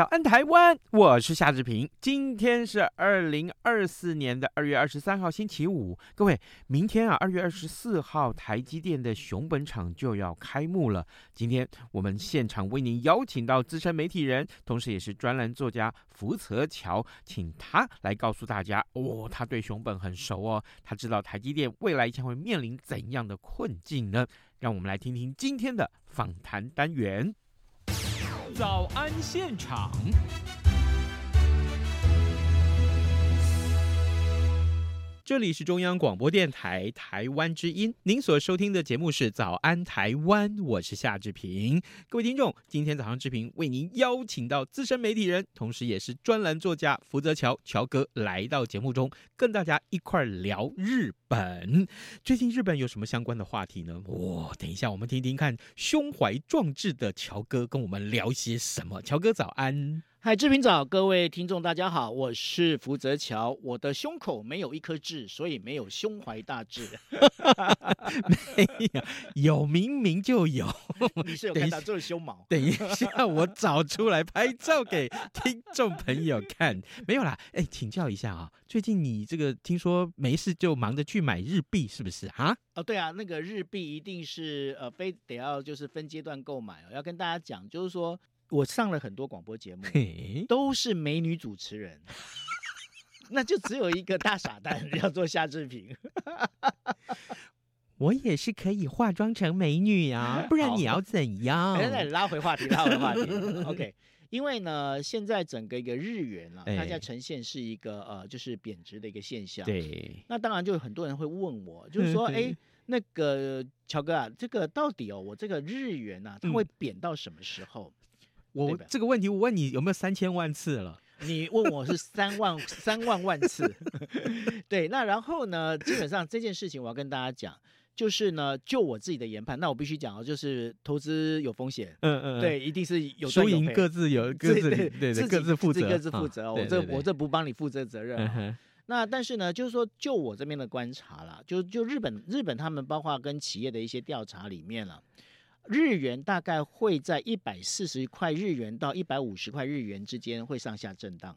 早安，台湾！我是夏志平。今天是二零二四年的二月二十三号，星期五。各位，明天啊，二月二十四号，台积电的熊本厂就要开幕了。今天我们现场为您邀请到资深媒体人，同时也是专栏作家福泽乔，请他来告诉大家哦，他对熊本很熟哦，他知道台积电未来将会面临怎样的困境呢？让我们来听听今天的访谈单元。早安现场。这里是中央广播电台台湾之音，您所收听的节目是《早安台湾》，我是夏志平。各位听众，今天早上志平为您邀请到资深媒体人，同时也是专栏作家福泽乔乔哥来到节目中，跟大家一块聊日本。最近日本有什么相关的话题呢？哇、哦，等一下我们听听看，胸怀壮志的乔哥跟我们聊些什么？乔哥早安。嗨，志平早，各位听众大家好，我是福泽乔。我的胸口没有一颗痣，所以没有胸怀大志。没有，有明明就有。你是有看到这是胸毛？等一下，我找出来拍照给听众朋友看。没有啦，哎，请教一下啊，最近你这个听说没事就忙着去买日币，是不是啊？哦，对啊，那个日币一定是呃，非得要就是分阶段购买哦。要跟大家讲，就是说。我上了很多广播节目，都是美女主持人，那就只有一个大傻蛋要做夏志平。我也是可以化妆成美女啊，不然你要怎样？来来，拉回话题，拉回话题。OK，因为呢，现在整个一个日元啊，大家呈现是一个呃，就是贬值的一个现象。对，那当然就有很多人会问我，就是说，哎，那个乔哥啊，这个到底哦，我这个日元啊，它会贬到什么时候？我这个问题我问你有没有三千万次了？你问我是三万三万万次。对，那然后呢？基本上这件事情我要跟大家讲，就是呢，就我自己的研判，那我必须讲哦，就是投资有风险，嗯嗯，对，一定是有输赢各自有各自对对对各自负责各自负责。我这我这不帮你负责责任。嗯。那但是呢，就是说就我这边的观察啦，就就日本日本他们包括跟企业的一些调查里面了。日元大概会在一百四十块日元到一百五十块日元之间会上下震荡。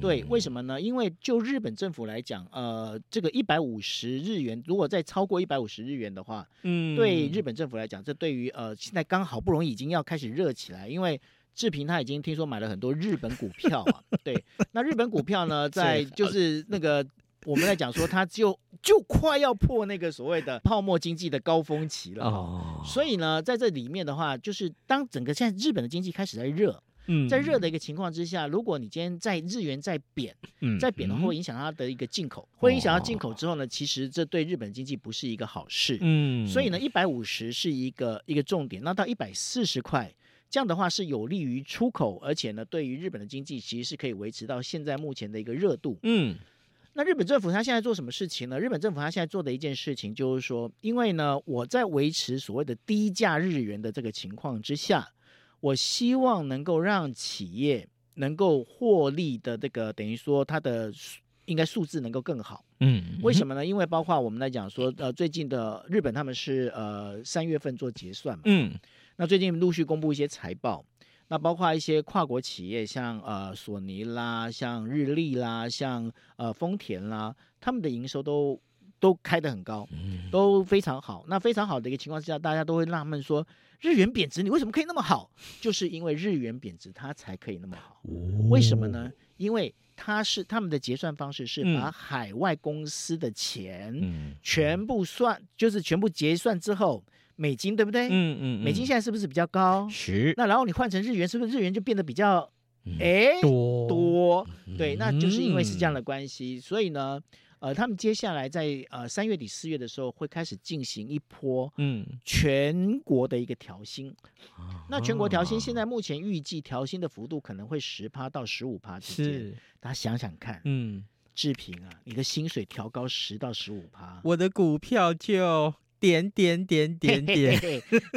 对，为什么呢？因为就日本政府来讲，呃，这个一百五十日元，如果再超过一百五十日元的话，嗯，对日本政府来讲，这对于呃现在刚好不容易已经要开始热起来，因为志平他已经听说买了很多日本股票啊。对，那日本股票呢，在就是那个。我们在讲说，它就就快要破那个所谓的泡沫经济的高峰期了。哦，所以呢，在这里面的话，就是当整个现在日本的经济开始在热，嗯，在热的一个情况之下，如果你今天在日元在贬，嗯，在贬的话，会影响它的一个进口，会影响到进口之后呢，其实这对日本经济不是一个好事。嗯，所以呢，一百五十是一个一个重点，那到一百四十块，这样的话是有利于出口，而且呢，对于日本的经济其实是可以维持到现在目前的一个热度。嗯。那日本政府他现在做什么事情呢？日本政府他现在做的一件事情就是说，因为呢，我在维持所谓的低价日元的这个情况之下，我希望能够让企业能够获利的这个等于说它的应该数字能够更好。嗯，为什么呢？因为包括我们来讲说，呃，最近的日本他们是呃三月份做结算嘛。嗯，那最近陆续公布一些财报。那包括一些跨国企业，像呃索尼啦，像日立啦，像呃丰田啦，他们的营收都都开得很高，都非常好。那非常好的一个情况之下，大家都会纳闷说，日元贬值，你为什么可以那么好？就是因为日元贬值，它才可以那么好。为什么呢？因为它是他们的结算方式是把海外公司的钱全部算，就是全部结算之后。美金对不对？嗯嗯，嗯，美金现在是不是比较高？是。那然后你换成日元，是不是日元就变得比较，哎、嗯，多多？对，那就是因为是这样的关系，嗯、所以呢，呃，他们接下来在呃三月底四月的时候会开始进行一波嗯全国的一个调薪。嗯，那全国调薪现在目前预计调薪的幅度可能会十趴到十五趴之间。是，大家想想看，嗯，志平啊，你的薪水调高十到十五趴，我的股票就点点点点点，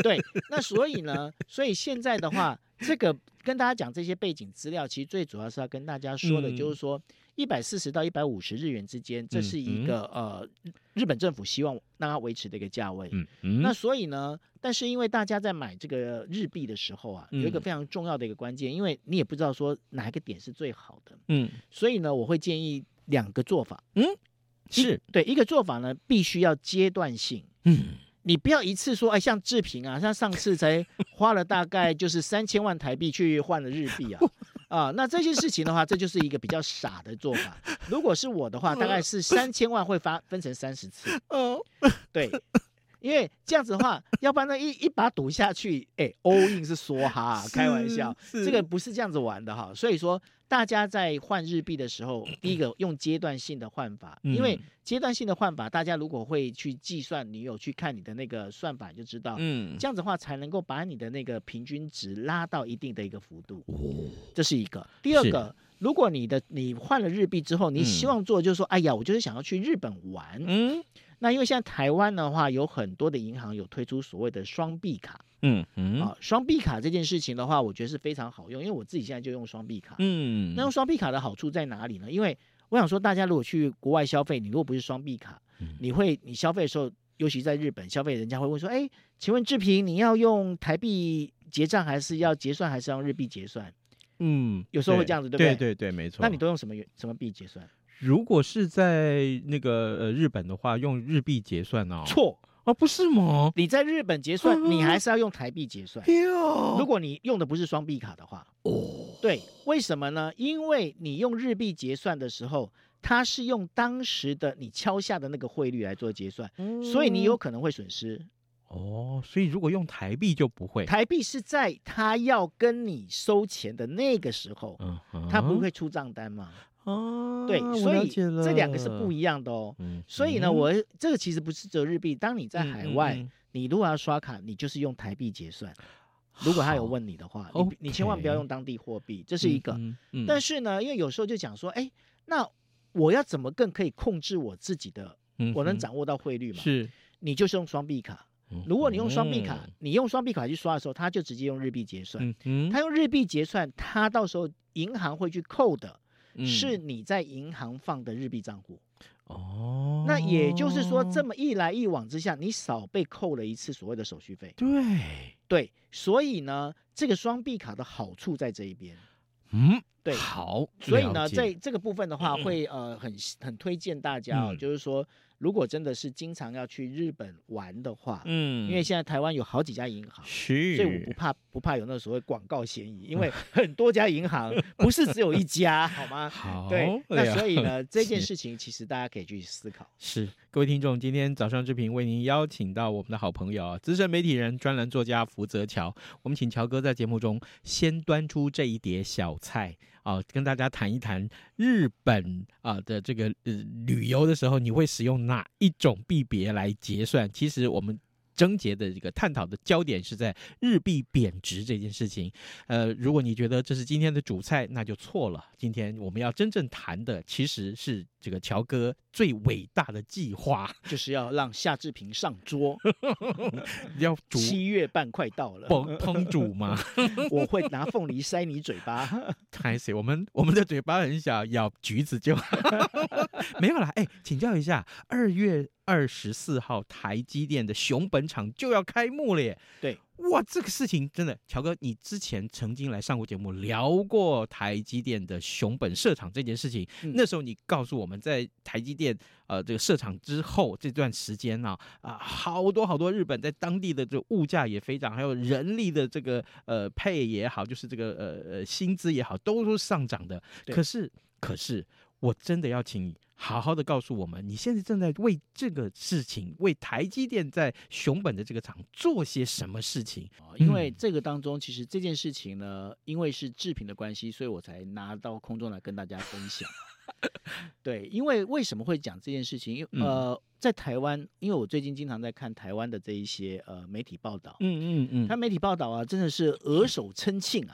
对，那所以呢，所以现在的话，这个跟大家讲这些背景资料，其实最主要是要跟大家说的，就是说一百四十到一百五十日元之间，这是一个、嗯、呃日本政府希望让它维持的一个价位。嗯嗯。那所以呢，但是因为大家在买这个日币的时候啊，有一个非常重要的一个关键，因为你也不知道说哪一个点是最好的。嗯。所以呢，我会建议两个做法。嗯，是对一个做法呢，必须要阶段性。嗯。你不要一次说，哎，像志平啊，像上次才花了大概就是三千万台币去换了日币啊，啊，那这件事情的话，这就是一个比较傻的做法。如果是我的话，大概是 三千万会发分成三十次，哦，对，因为这样子的话，要不然呢一一把赌下去，哎，all in 是梭哈，开玩笑，这个不是这样子玩的哈，所以说。大家在换日币的时候，第一个用阶段性的换法，因为阶段性的换法，大家如果会去计算，你有去看你的那个算法，就知道，嗯，这样子的话才能够把你的那个平均值拉到一定的一个幅度。这是一个。第二个，如果你的你换了日币之后，你希望做就是说，哎呀，我就是想要去日本玩，嗯，那因为现在台湾的话，有很多的银行有推出所谓的双币卡。嗯嗯啊，双币卡这件事情的话，我觉得是非常好用，因为我自己现在就用双币卡。嗯，那用双币卡的好处在哪里呢？因为我想说，大家如果去国外消费，你如果不是双币卡，你会你消费的时候，尤其在日本消费，人家会问说：“哎，请问志平，你要用台币结账，还是要结算，还是要用日币结算？”嗯，有时候会这样子，对不对？对对对，没错。那你都用什么什么币结算？如果是在那个呃日本的话，用日币结算哦。错。啊，不是吗？你在日本结算，你还是要用台币结算。如果你用的不是双币卡的话，哦，对，为什么呢？因为你用日币结算的时候，它是用当时的你敲下的那个汇率来做结算，所以你有可能会损失。哦，所以如果用台币就不会。台币是在他要跟你收钱的那个时候，他不会出账单吗？哦，对，所以这两个是不一样的哦。嗯、所以呢，我这个其实不是只有日币。当你在海外，嗯嗯、你如果要刷卡，你就是用台币结算。如果他有问你的话，你你千万不要用当地货币，这是一个。嗯嗯、但是呢，因为有时候就讲说，哎，那我要怎么更可以控制我自己的？我能掌握到汇率嘛？是，你就是用双币卡。如果你用双币卡，嗯、你用双币卡去刷的时候，他就直接用日币结算。嗯、他用日币结算，他到时候银行会去扣的。是你在银行放的日币账户哦，那也就是说，这么一来一往之下，你少被扣了一次所谓的手续费。对对，所以呢，这个双币卡的好处在这一边。嗯，对，好，所以呢，在这个部分的话，会呃很很推荐大家哦，就是说。如果真的是经常要去日本玩的话，嗯，因为现在台湾有好几家银行，是所以我不怕不怕有那所谓广告嫌疑，因为 很多家银行不是只有一家，好吗？好，对，那所以呢，这件事情其实大家可以去思考。是，各位听众，今天早上志平为您邀请到我们的好朋友资深媒体人、专栏作家福泽乔，我们请乔哥在节目中先端出这一碟小菜。啊，跟大家谈一谈日本啊的这个呃旅游的时候，你会使用哪一种币别来结算？其实我们。症结的这个探讨的焦点是在日币贬值这件事情。呃，如果你觉得这是今天的主菜，那就错了。今天我们要真正谈的其实是这个乔哥最伟大的计划，就是要让夏志平上桌。要煮七月半快到了，烹烹煮吗？我会拿凤梨塞你嘴巴。太水，我们我们的嘴巴很小，咬橘子就没有了。哎，请教一下，二月。二十四号，台积电的熊本厂就要开幕了耶！对，哇，这个事情真的，乔哥，你之前曾经来上过节目，聊过台积电的熊本设厂这件事情。嗯、那时候你告诉我们在台积电呃这个设厂之后这段时间呢，啊，好多好多日本在当地的这个物价也飞涨，还有人力的这个呃配也好，就是这个呃呃薪资也好，都是上涨的。对可是，可是。我真的要请你好好的告诉我们，你现在正在为这个事情，为台积电在熊本的这个厂做些什么事情？因为这个当中，其实这件事情呢，因为是制品的关系，所以我才拿到空中来跟大家分享。对，因为为什么会讲这件事情？因为呃，在台湾，因为我最近经常在看台湾的这一些呃媒体报道，嗯嗯嗯，他媒体报道啊，真的是额手称庆啊，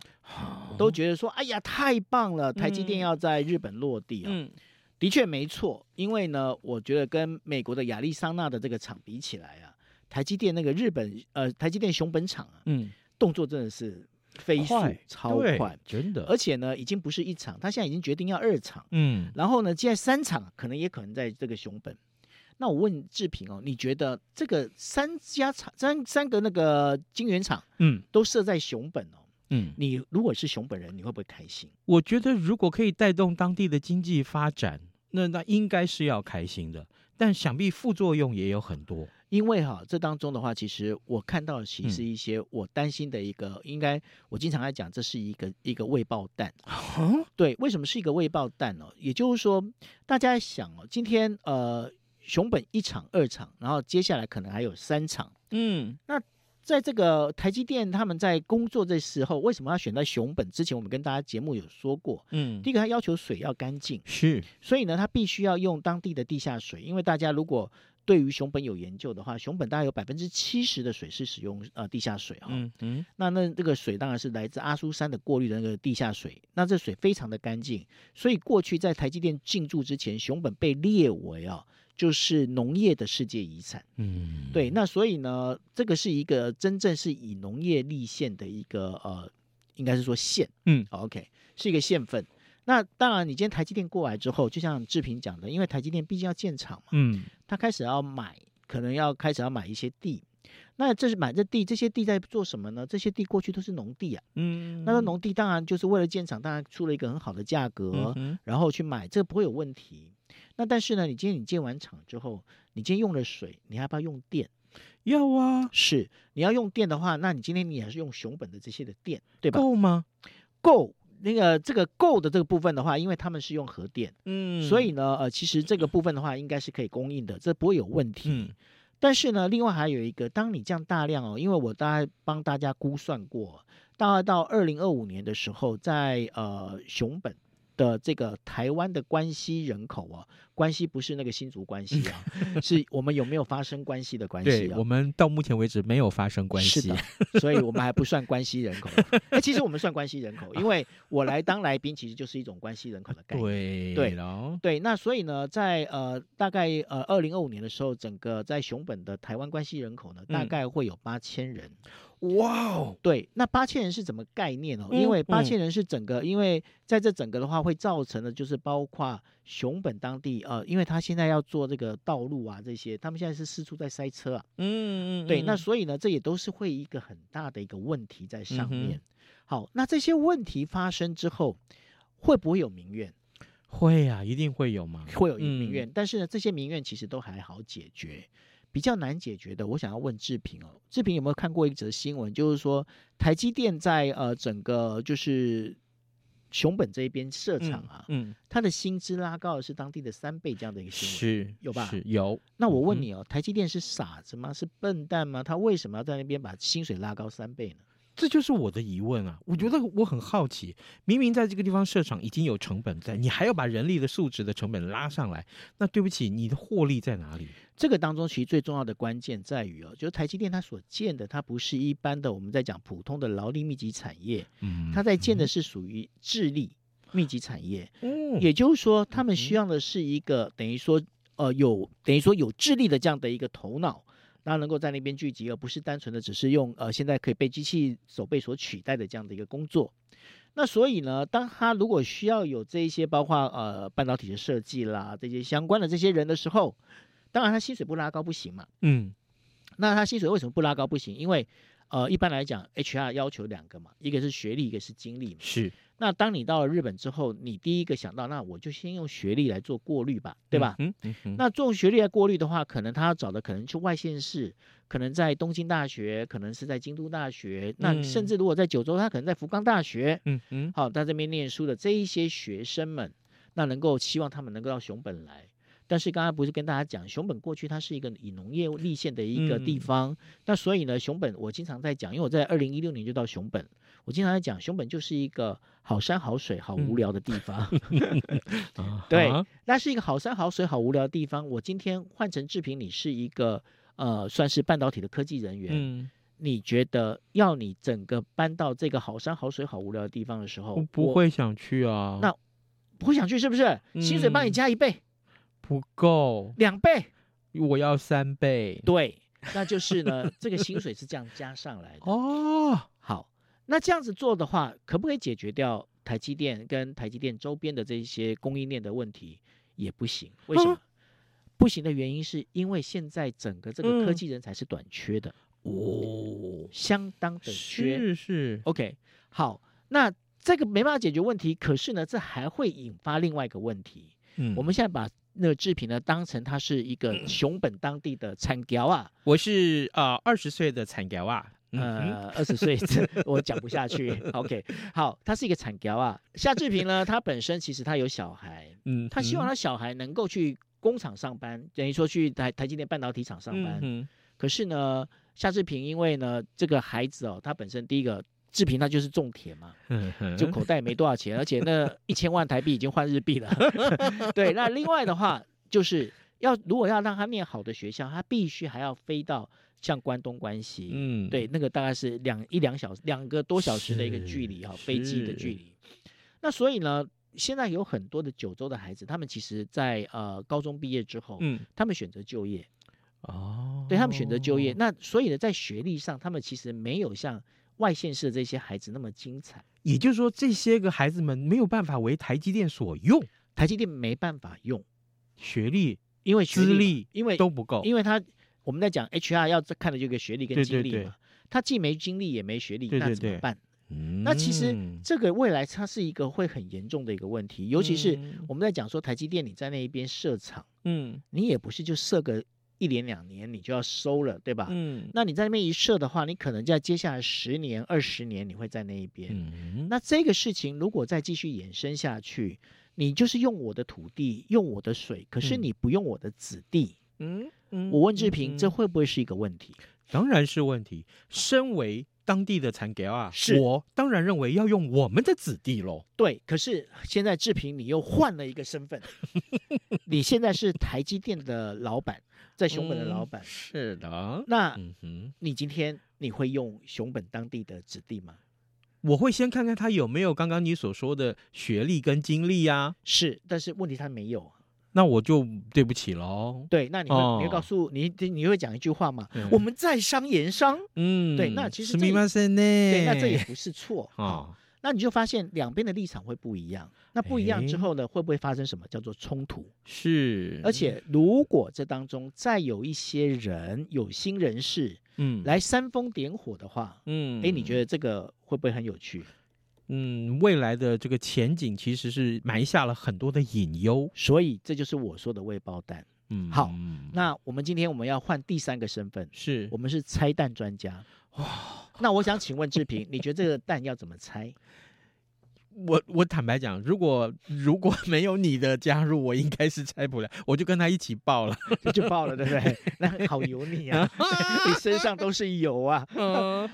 嗯、都觉得说，哎呀，太棒了，台积电要在日本落地啊。嗯、的确没错，因为呢，我觉得跟美国的亚利桑那的这个厂比起来啊，台积电那个日本呃台积电熊本厂啊，嗯，动作真的是。飞速超快，真的，而且呢，已经不是一场，他现在已经决定要二场，嗯，然后呢，现在三场可能也可能在这个熊本。那我问志平哦，你觉得这个三家厂三三个那个晶圆厂，嗯，都设在熊本哦，嗯，你如果是熊本人，你会不会开心？我觉得如果可以带动当地的经济发展，那那应该是要开心的，但想必副作用也有很多。因为哈，这当中的话，其实我看到的其实是一些我担心的一个，嗯、应该我经常来讲，这是一个一个未爆弹。嗯、对，为什么是一个未爆弹呢？也就是说，大家想哦，今天呃，熊本一场、二场，然后接下来可能还有三场。嗯，那在这个台积电他们在工作的时候，为什么要选在熊本？之前我们跟大家节目有说过，嗯，第一个他要求水要干净，是，所以呢，他必须要用当地的地下水，因为大家如果对于熊本有研究的话，熊本大概有百分之七十的水是使用呃地下水哈、哦嗯。嗯嗯，那那这个水当然是来自阿苏山的过滤的那个地下水，那这水非常的干净，所以过去在台积电进驻之前，熊本被列为啊就是农业的世界遗产。嗯，对，那所以呢，这个是一个真正是以农业立县的一个呃，应该是说县。嗯，OK，是一个县份。那当然，你今天台积电过来之后，就像志平讲的，因为台积电毕竟要建厂嘛，嗯，他开始要买，可能要开始要买一些地。那这是买这地，这些地在做什么呢？这些地过去都是农地啊，嗯，那个农地当然就是为了建厂，当然出了一个很好的价格，嗯、然后去买，这个不会有问题。那但是呢，你今天你建完厂之后，你今天用了水，你还要不要用电？要啊，是你要用电的话，那你今天你还是用熊本的这些的电，对吧？够吗？够。那个这个够的这个部分的话，因为他们是用核电，嗯，所以呢，呃，其实这个部分的话，应该是可以供应的，这不会有问题。嗯，但是呢，另外还有一个，当你这样大量哦，因为我大概帮大家估算过，大概到二零二五年的时候，在呃熊本的这个台湾的关系人口啊。关系不是那个新族关系啊，是我们有没有发生关系的关系啊？对，我们到目前为止没有发生关系，是的，所以我们还不算关系人口。哎，其实我们算关系人口，因为我来当来宾，其实就是一种关系人口的概念。对对对，那所以呢，在呃大概呃二零二五年的时候，整个在熊本的台湾关系人口呢，大概会有八千人。哇哦，对，那八千人是怎么概念哦？因为八千人是整个，因为在这整个的话，会造成的就是包括熊本当地。呃，因为他现在要做这个道路啊，这些他们现在是四处在塞车啊。嗯嗯，对，那所以呢，这也都是会一个很大的一个问题在上面。嗯、好，那这些问题发生之后，会不会有民怨？会啊，一定会有嘛，会有民怨。嗯、但是呢，这些民怨其实都还好解决，比较难解决的，我想要问志平哦，志平有没有看过一则新闻？就是说台积电在呃整个就是。熊本这一边设厂啊，嗯，他的薪资拉高的是当地的三倍，这样的一个新闻是有吧？是有。那我问你哦，台积电是傻子吗？是笨蛋吗？他为什么要在那边把薪水拉高三倍呢？这就是我的疑问啊！我觉得我很好奇，明明在这个地方设厂已经有成本在，你还要把人力的素质的成本拉上来，那对不起，你的获利在哪里？这个当中其实最重要的关键在于哦，就是台积电它所建的，它不是一般的我们在讲普通的劳力密集产业，嗯，它在建的是属于智力。密集产业，嗯，也就是说，他们需要的是一个等于说，呃，有等于说有智力的这样的一个头脑，然后能够在那边聚集，而不是单纯的只是用呃现在可以被机器手背所取代的这样的一个工作。那所以呢，当他如果需要有这一些包括呃半导体的设计啦这些相关的这些人的时候，当然他薪水不拉高不行嘛，嗯，那他薪水为什么不拉高不行？因为呃一般来讲，HR 要求两个嘛，一个是学历，一个是经历嘛，是。那当你到了日本之后，你第一个想到，那我就先用学历来做过滤吧，对吧？嗯嗯嗯、那做学历来过滤的话，可能他要找的可能去外县市，可能在东京大学，可能是在京都大学，嗯、那甚至如果在九州，他可能在福冈大学。嗯嗯，嗯好，在这边念书的这一些学生们，那能够希望他们能够到熊本来。但是刚才不是跟大家讲，熊本过去它是一个以农业立县的一个地方，嗯、那所以呢，熊本我经常在讲，因为我在二零一六年就到熊本，我经常在讲，熊本就是一个好山好水好无聊的地方。嗯、对，那是一个好山好水好无聊的地方。我今天换成志平，你是一个呃，算是半导体的科技人员。嗯你觉得要你整个搬到这个好山好水好无聊的地方的时候，我不会想去啊。那不会想去是不是？嗯、薪水帮你加一倍，不够，两倍，我要三倍。对，那就是呢，这个薪水是这样加上来的。哦，好，那这样子做的话，可不可以解决掉台积电跟台积电周边的这些供应链的问题？也不行。为什么？啊、不行的原因是因为现在整个这个科技人才是短缺的。嗯哦，相当的缺是是，OK，好，那这个没办法解决问题，可是呢，这还会引发另外一个问题。嗯，我们现在把那个志平呢当成他是一个熊本当地的产条啊，我是呃二十岁的产条啊，呃二十岁 我讲不下去，OK，好，他是一个产条啊。夏志平呢，他本身其实他有小孩，嗯，他希望他小孩能够去工厂上班，等于说去台台积电半导体厂上班，嗯，可是呢。夏志平，因为呢，这个孩子哦，他本身第一个志平他就是种田嘛，就口袋没多少钱，而且那一千万台币已经换日币了。对，那另外的话，就是要如果要让他念好的学校，他必须还要飞到像关东关西，嗯，对，那个大概是两一两小时，两个多小时的一个距离哈，飞机的距离。那所以呢，现在有很多的九州的孩子，他们其实在呃高中毕业之后，嗯，他们选择就业。哦，对他们选择就业，那所以呢，在学历上，他们其实没有像外县市的这些孩子那么精彩。也就是说，这些个孩子们没有办法为台积电所用，台积电没办法用学历，因为资历，因为都不够，因为他我们在讲 HR 要看的就个学历跟经历嘛，他既没经历也没学历，那怎么办？那其实这个未来它是一个会很严重的一个问题，尤其是我们在讲说台积电你在那一边设厂，嗯，你也不是就设个。一年两年你就要收了，对吧？嗯，那你在那边一设的话，你可能在接下来十年、二十年，你会在那一边。嗯，那这个事情如果再继续延伸下去，你就是用我的土地，用我的水，可是你不用我的子弟。嗯嗯，我问志平，这会不会是一个问题？当然是问题。身为当地的产业啊，是我当然认为要用我们的子弟喽。对，可是现在志平你又换了一个身份，你现在是台积电的老板。在熊本的老板、嗯、是的，那嗯你今天你会用熊本当地的子弟吗？我会先看看他有没有刚刚你所说的学历跟经历呀、啊。是，但是问题他没有，那我就对不起喽。对，那你会、哦、你会告诉你你会讲一句话嘛？嗯、我们在商言商。嗯，对，那其实这对，那这也不是错 啊。哦那你就发现两边的立场会不一样，那不一样之后呢，会不会发生什么叫做冲突？是，而且如果这当中再有一些人有心人士，嗯，来煽风点火的话，嗯，哎，你觉得这个会不会很有趣？嗯，未来的这个前景其实是埋下了很多的隐忧，所以这就是我说的未爆弹。嗯，好，那我们今天我们要换第三个身份，是我们是拆弹专家。哇，那我想请问志平，你觉得这个蛋要怎么拆？我我坦白讲，如果如果没有你的加入，我应该是拆不了，我就跟他一起爆了，就爆了，对不对？那好油腻啊，你身上都是油啊。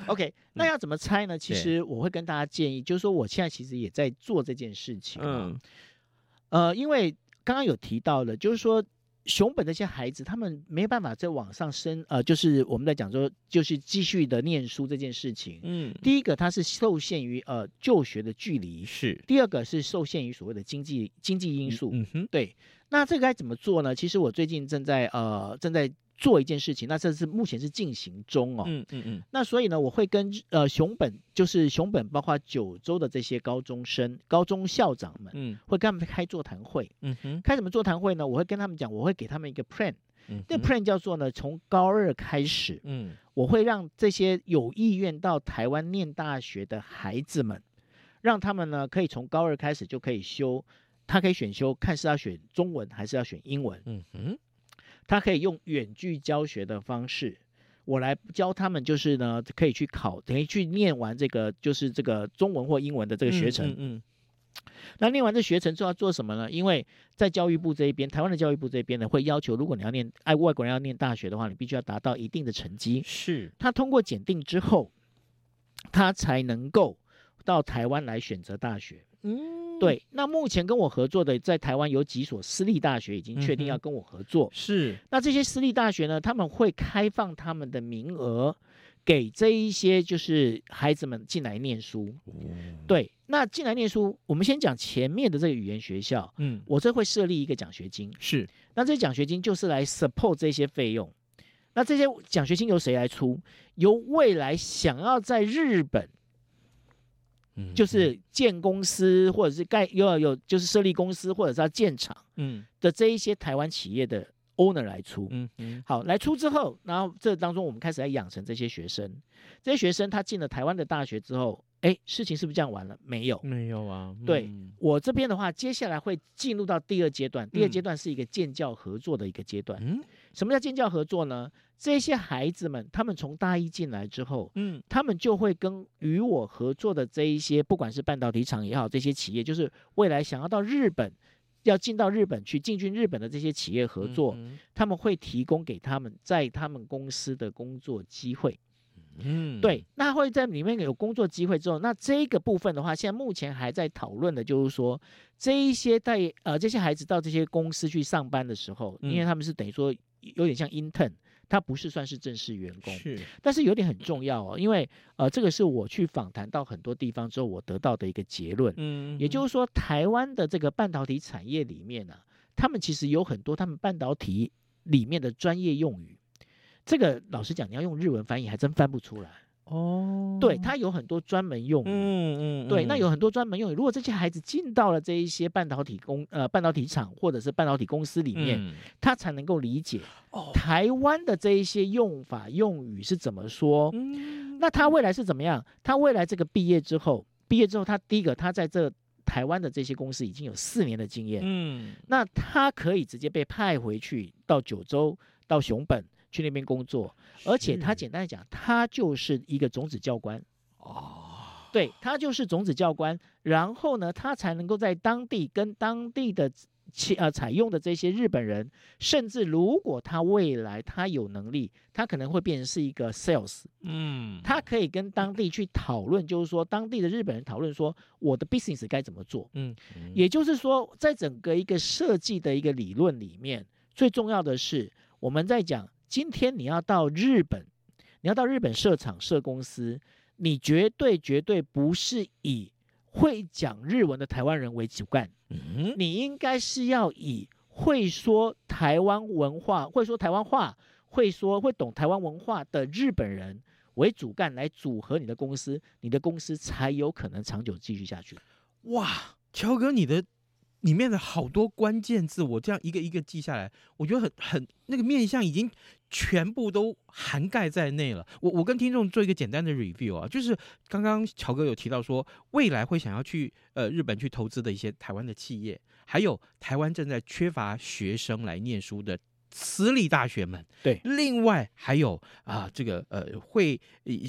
OK，那要怎么拆呢？其实我会跟大家建议，就是说我现在其实也在做这件事情。嗯，呃，因为刚刚有提到了，就是说。熊本那些孩子，他们没办法再往上升，呃，就是我们在讲说，就是继续的念书这件事情。嗯，第一个他是受限于呃就学的距离，是；第二个是受限于所谓的经济经济因素。嗯哼，对。那这个该怎么做呢？其实我最近正在呃正在。做一件事情，那这是目前是进行中哦。嗯嗯嗯。那所以呢，我会跟呃熊本，就是熊本，包括九州的这些高中生、高中校长们，嗯，会跟他们开座谈会。嗯哼。开什么座谈会呢？我会跟他们讲，我会给他们一个 plan。嗯。这 plan 叫做呢，从高二开始，嗯，我会让这些有意愿到台湾念大学的孩子们，让他们呢可以从高二开始就可以修，他可以选修，看是要选中文还是要选英文。嗯哼。他可以用远距教学的方式，我来教他们，就是呢，可以去考，等于去念完这个，就是这个中文或英文的这个学程。嗯，嗯，嗯，那念完这学程之后要做什么呢？因为在教育部这一边，台湾的教育部这边呢，会要求，如果你要念爱外国人要念大学的话，你必须要达到一定的成绩。是，他通过检定之后，他才能够到台湾来选择大学。嗯，对。那目前跟我合作的，在台湾有几所私立大学已经确定要跟我合作。嗯、是。那这些私立大学呢，他们会开放他们的名额。给这一些就是孩子们进来念书，对，那进来念书，我们先讲前面的这个语言学校，嗯，我这会设立一个奖学金，是，那这奖学金就是来 support 这些费用，那这些奖学金由谁来出？由未来想要在日本，嗯，就是建公司或者是盖又要有就是设立公司或者是要建厂，嗯的这一些台湾企业的。owner 来出，嗯嗯，好，来出之后，然后这当中我们开始来养成这些学生，这些学生他进了台湾的大学之后，哎，事情是不是这样完了？没有，没有啊。嗯、对我这边的话，接下来会进入到第二阶段，第二阶段是一个建教合作的一个阶段。嗯，什么叫建教合作呢？这些孩子们，他们从大一进来之后，嗯，他们就会跟与我合作的这一些，不管是半导体厂也好，这些企业，就是未来想要到日本。要进到日本去进军日本的这些企业合作，嗯，他们会提供给他们在他们公司的工作机会。嗯，对，那会在里面有工作机会之后，那这个部分的话，现在目前还在讨论的就是说，这一些带呃这些孩子到这些公司去上班的时候，因为他们是等于说有点像 intern。他不是算是正式员工，是，但是有点很重要哦，因为呃，这个是我去访谈到很多地方之后，我得到的一个结论，嗯，也就是说，台湾的这个半导体产业里面呢，啊，他们其实有很多他们半导体里面的专业用语，这个老实讲，你要用日文翻译还真翻不出来。哦，对，他有很多专门用语，嗯嗯，对，那有很多专门用语。如果这些孩子进到了这一些半导体公呃半导体厂或者是半导体公司里面，嗯、他才能够理解台湾的这一些用法用语是怎么说。嗯、那他未来是怎么样？他未来这个毕业之后，毕业之后，他第一个他在这台湾的这些公司已经有四年的经验，嗯，那他可以直接被派回去到九州到熊本。去那边工作，而且他简单来讲，他就是一个种子教官。哦，对，他就是种子教官，然后呢，他才能够在当地跟当地的呃采用的这些日本人，甚至如果他未来他有能力，他可能会变成是一个 sales，嗯，他可以跟当地去讨论，就是说当地的日本人讨论说我的 business 该怎么做，嗯，也就是说，在整个一个设计的一个理论里面，最重要的是我们在讲。今天你要到日本，你要到日本设厂设公司，你绝对绝对不是以会讲日文的台湾人为主干，嗯，你应该是要以会说台湾文化、会说台湾话、会说会懂台湾文化的日本人为主干来组合你的公司，你的公司才有可能长久继续下去。哇，乔哥，你的。里面的好多关键字，我这样一个一个记下来，我觉得很很那个面相已经全部都涵盖在内了。我我跟听众做一个简单的 review 啊，就是刚刚乔哥有提到说，未来会想要去呃日本去投资的一些台湾的企业，还有台湾正在缺乏学生来念书的。私立大学们，对，另外还有啊，这个呃，会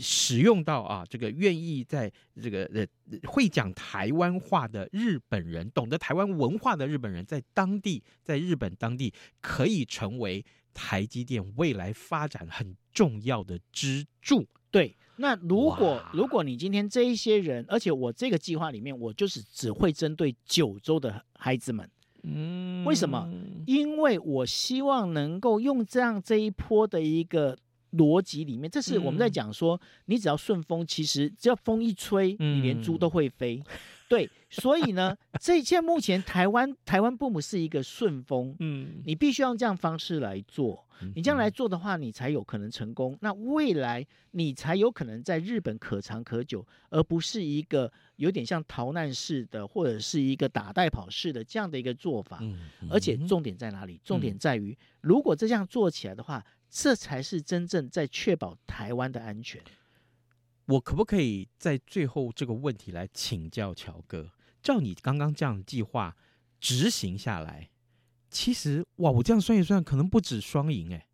使用到啊，这个愿意在这个呃会讲台湾话的日本人，懂得台湾文化的日本人，在当地，在日本当地可以成为台积电未来发展很重要的支柱。对，那如果如果你今天这一些人，而且我这个计划里面，我就是只会针对九州的孩子们。嗯，为什么？因为我希望能够用这样这一波的一个逻辑里面，这是我们在讲说，你只要顺风，其实只要风一吹，你连猪都会飞。对，所以呢，这现在目前台湾台湾父母是一个顺风，嗯，你必须要用这样方式来做，你这样来做的话，你才有可能成功。那未来你才有可能在日本可长可久，而不是一个有点像逃难式的，或者是一个打带跑式的这样的一个做法。而且重点在哪里？重点在于，如果这样做起来的话，这才是真正在确保台湾的安全。我可不可以在最后这个问题来请教乔哥？照你刚刚这样的计划执行下来，其实哇，我这样算一算，可能不止双赢哎，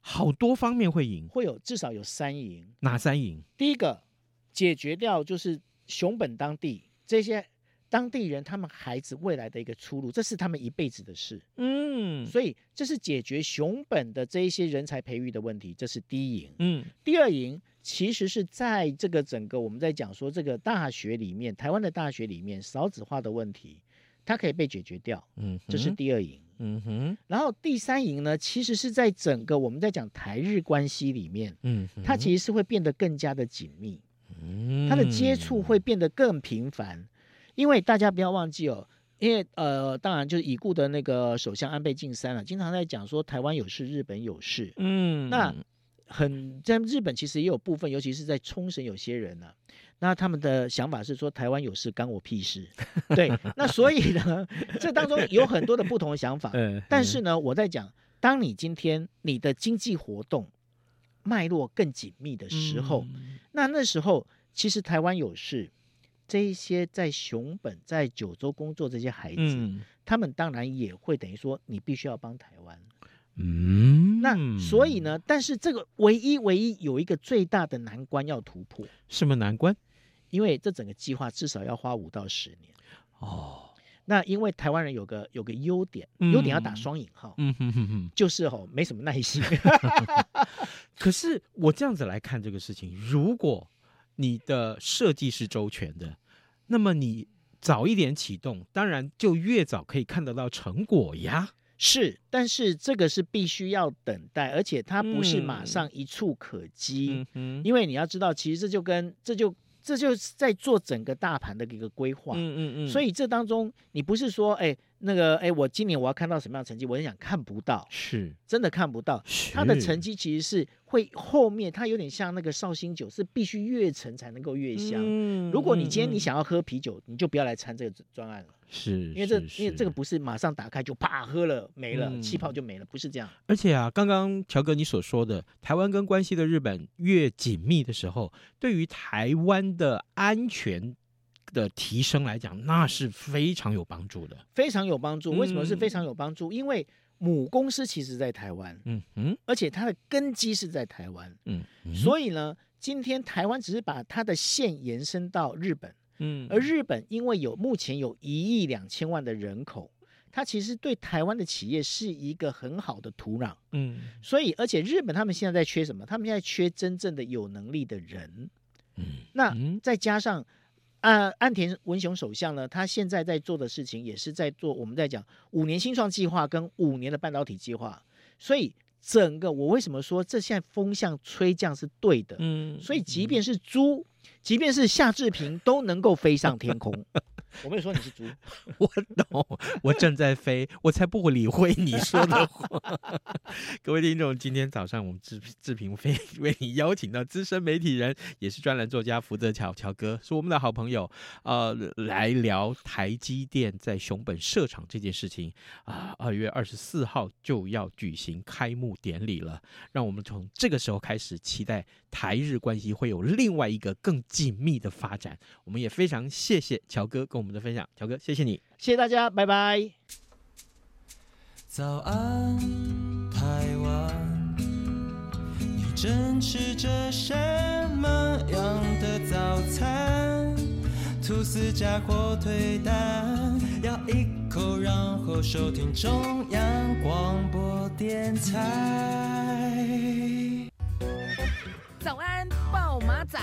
好多方面会赢，会有至少有三赢。哪三赢？第一个，解决掉就是熊本当地这些当地人他们孩子未来的一个出路，这是他们一辈子的事。嗯，所以这是解决熊本的这一些人才培育的问题，这是第一营。嗯，第二营其实是在这个整个我们在讲说这个大学里面，台湾的大学里面少子化的问题，它可以被解决掉。嗯，这是第二营。嗯哼，然后第三营呢，其实是在整个我们在讲台日关系里面，嗯，它其实是会变得更加的紧密，嗯，它的接触会变得更频繁，因为大家不要忘记哦，因为呃，当然就是已故的那个首相安倍晋三啊，经常在讲说台湾有事，日本有事，嗯，那很在日本其实也有部分，尤其是在冲绳有些人呢、啊。那他们的想法是说，台湾有事干我屁事，对。那所以呢，这当中有很多的不同的想法。但是呢，我在讲，当你今天你的经济活动脉络更紧密的时候，那那时候其实台湾有事，这一些在熊本、在九州工作这些孩子，他们当然也会等于说，你必须要帮台湾。嗯，那所以呢，但是这个唯一唯一有一个最大的难关要突破，什么难关？因为这整个计划至少要花五到十年哦。那因为台湾人有个有个优点，优点要打双引号，嗯哼哼哼，就是吼没什么耐心。可是我这样子来看这个事情，如果你的设计是周全的，那么你早一点启动，当然就越早可以看得到成果呀。是，但是这个是必须要等待，而且它不是马上一触可及，嗯、因为你要知道，其实这就跟这就这就是在做整个大盘的一个规划，嗯嗯嗯，所以这当中你不是说，哎，那个，哎，我今年我要看到什么样的成绩，我很想看不到，是真的看不到，它的成绩其实是会后面，它有点像那个绍兴酒，是必须越陈才能够越香。嗯、如果你今天你想要喝啤酒，你就不要来参这个专案了。是，因为这因为这个不是马上打开就啪喝了没了，嗯、气泡就没了，不是这样。而且啊，刚刚乔哥你所说的，台湾跟关系的日本越紧密的时候，对于台湾的安全的提升来讲，那是非常有帮助的，非常有帮助。为什么是非常有帮助？嗯、因为母公司其实在台湾，嗯嗯，而且它的根基是在台湾，嗯，嗯所以呢，今天台湾只是把它的线延伸到日本。嗯，而日本因为有目前有一亿两千万的人口，它其实对台湾的企业是一个很好的土壤。嗯，所以而且日本他们现在在缺什么？他们现在缺真正的有能力的人。嗯，那再加上啊，岸田文雄首相呢，他现在在做的事情也是在做我们在讲五年新创计划跟五年的半导体计划。所以整个我为什么说这现在风向吹降是对的？嗯，所以即便是猪。即便是夏志平都能够飞上天空，我没有说你是猪，我懂，我正在飞，我才不会理会你说的话。各位听众，今天早上我们志志平飞为你邀请到资深媒体人，也是专栏作家福泽乔乔哥，是我们的好朋友，呃，来聊台积电在熊本设厂这件事情啊。二月二十四号就要举行开幕典礼了，让我们从这个时候开始期待台日关系会有另外一个更紧密的发展，我们也非常谢谢乔哥跟我们的分享，乔哥谢谢你，谢谢大家，拜拜。早安，台湾，你正吃着什么样的早餐？吐司加火腿蛋，咬一口，然后收听中央广播电台。早安，暴马仔。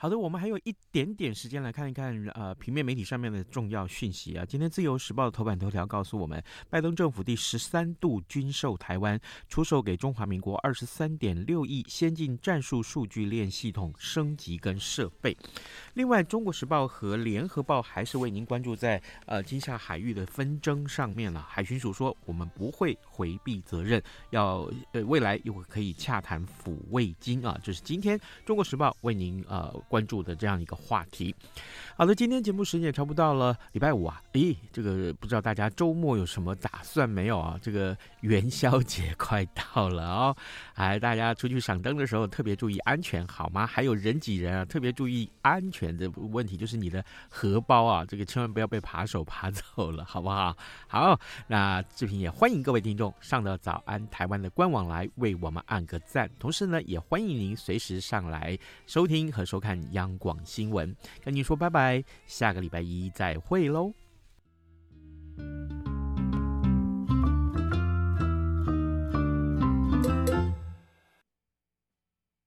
好的，我们还有一点点时间来看一看，呃，平面媒体上面的重要讯息啊。今天《自由时报》的头版头条告诉我们，拜登政府第十三度军售台湾，出售给中华民国二十三点六亿先进战术数据链系统升级跟设备。另外，《中国时报》和《联合报》还是为您关注在呃金夏海域的纷争上面了。海巡署说，我们不会回避责任，要呃未来又可以洽谈抚慰金啊。这是今天《中国时报》为您呃。关注的这样一个话题。好的，今天节目时间也差不多到了，礼拜五啊，诶，这个不知道大家周末有什么打算没有啊？这个元宵节快到了啊、哦，哎，大家出去赏灯的时候特别注意安全，好吗？还有人挤人啊，特别注意安全的问题，就是你的荷包啊，这个千万不要被扒手扒走了，好不好？好，那志平也欢迎各位听众上到早安台湾的官网来为我们按个赞，同时呢，也欢迎您随时上来收听和收看央广新闻。跟您说拜拜，下个礼拜一再会喽。